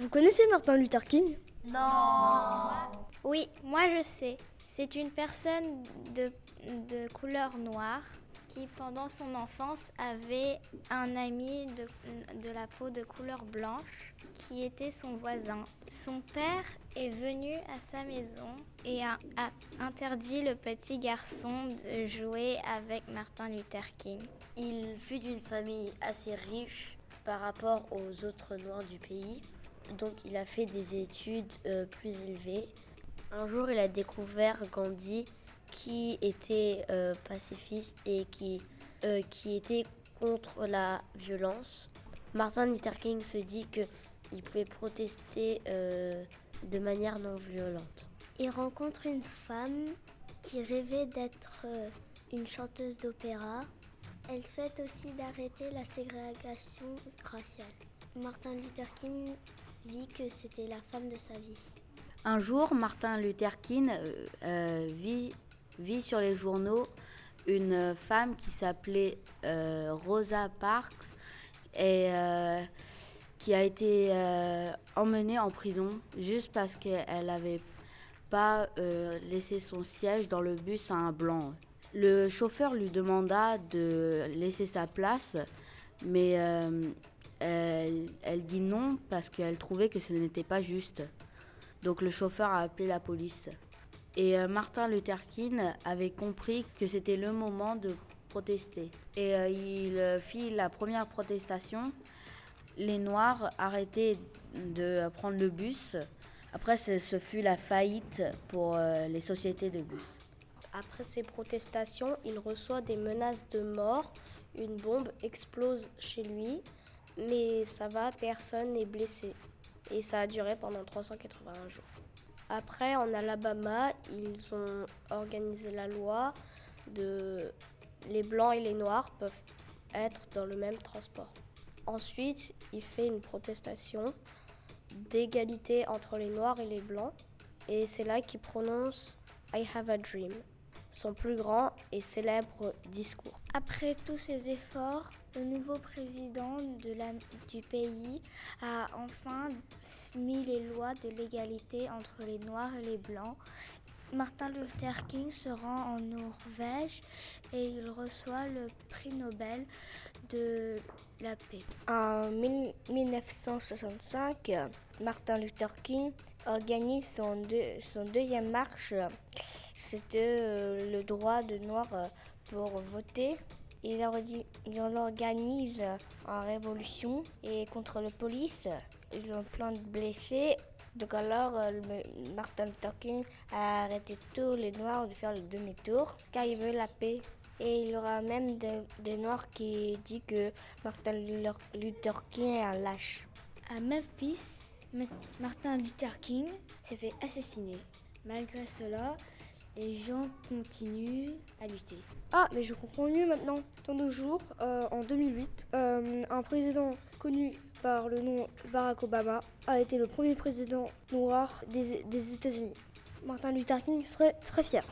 Vous connaissez Martin Luther King? Non. Oui, moi je sais. C'est une personne de, de couleur noire qui, pendant son enfance, avait un ami de, de, la peau de couleur blanche qui était son voisin. Son père est venu à sa maison et a, a interdit le petit garçon de jouer avec Martin Luther King. Il fut d'une famille assez riche par rapport aux autres Noirs du pays, donc il a fait des études euh, plus élevées. Un jour, il a découvert Gandhi qui était euh, pacifiste et qui, euh, qui était contre la violence. Martin Luther King se dit qu'il pouvait protester de manière non violente. Il rencontre une femme qui rêvait d'être une chanteuse d'opéra. Elle souhaite aussi d'arrêter la ségrégation raciale. Martin Luther King vit que c'était la femme de sa vie. Un jour, Martin Luther King vit vit sur les journaux une femme qui s'appelait euh, Rosa Parks et euh, qui a été euh, emmenée en prison juste parce qu'elle n'avait pas laissé son siège dans le bus à un blanc. Le chauffeur lui demanda de laisser sa place, mais elle, elle dit non parce qu'elle trouvait que ce n'était pas juste. Donc le chauffeur a appelé la police. Et euh, Martin Luther King avait compris que c'était le moment de protester. Et euh, il euh, fit la première protestation. Les Noirs arrêtaient de prendre le bus. Après, ce fut la faillite pour les sociétés de bus. Après ces protestations, il reçoit des menaces de mort. Une bombe explose chez lui, mais ça va, personne n'est blessé. Et ça a duré pendant 381 jours. Après, en Alabama, ils ont organisé la loi de les blancs et les noirs peuvent être dans le même transport. Ensuite, il fait une protestation d'égalité entre les noirs et les blancs et c'est là qu'il prononce I have a dream, son plus grand et célèbre discours. Après tous ces efforts, le nouveau président de la, du pays a enfin mis les lois de l'égalité entre les Noirs et les Blancs. Martin Luther King se rend en Norvège et il reçoit le prix Nobel de la paix. En 1965, Martin Luther King organise son, son deuxième marche. C'était euh, le droit de Noirs euh, pour voter. Il, organise en révolution et contre la police. Ils ont plein de blessés. Donc alors, euh, Martin Luther King a arrêté tous les Noirs de faire le demi-tour car il veut la paix. Et il y aura même des, Noirs qui disent que Martin Luther King est un lâche. À Memphis, Martin Luther King s'est fait assassiner. Malgré cela, les gens continuent à lutter. Ah, mais je comprends mieux maintenant. Dans nos jours, euh, en 2008, euh, un président connu par le nom Barack Obama a été le premier président noir des, des États-Unis. Martin Luther King serait très fier.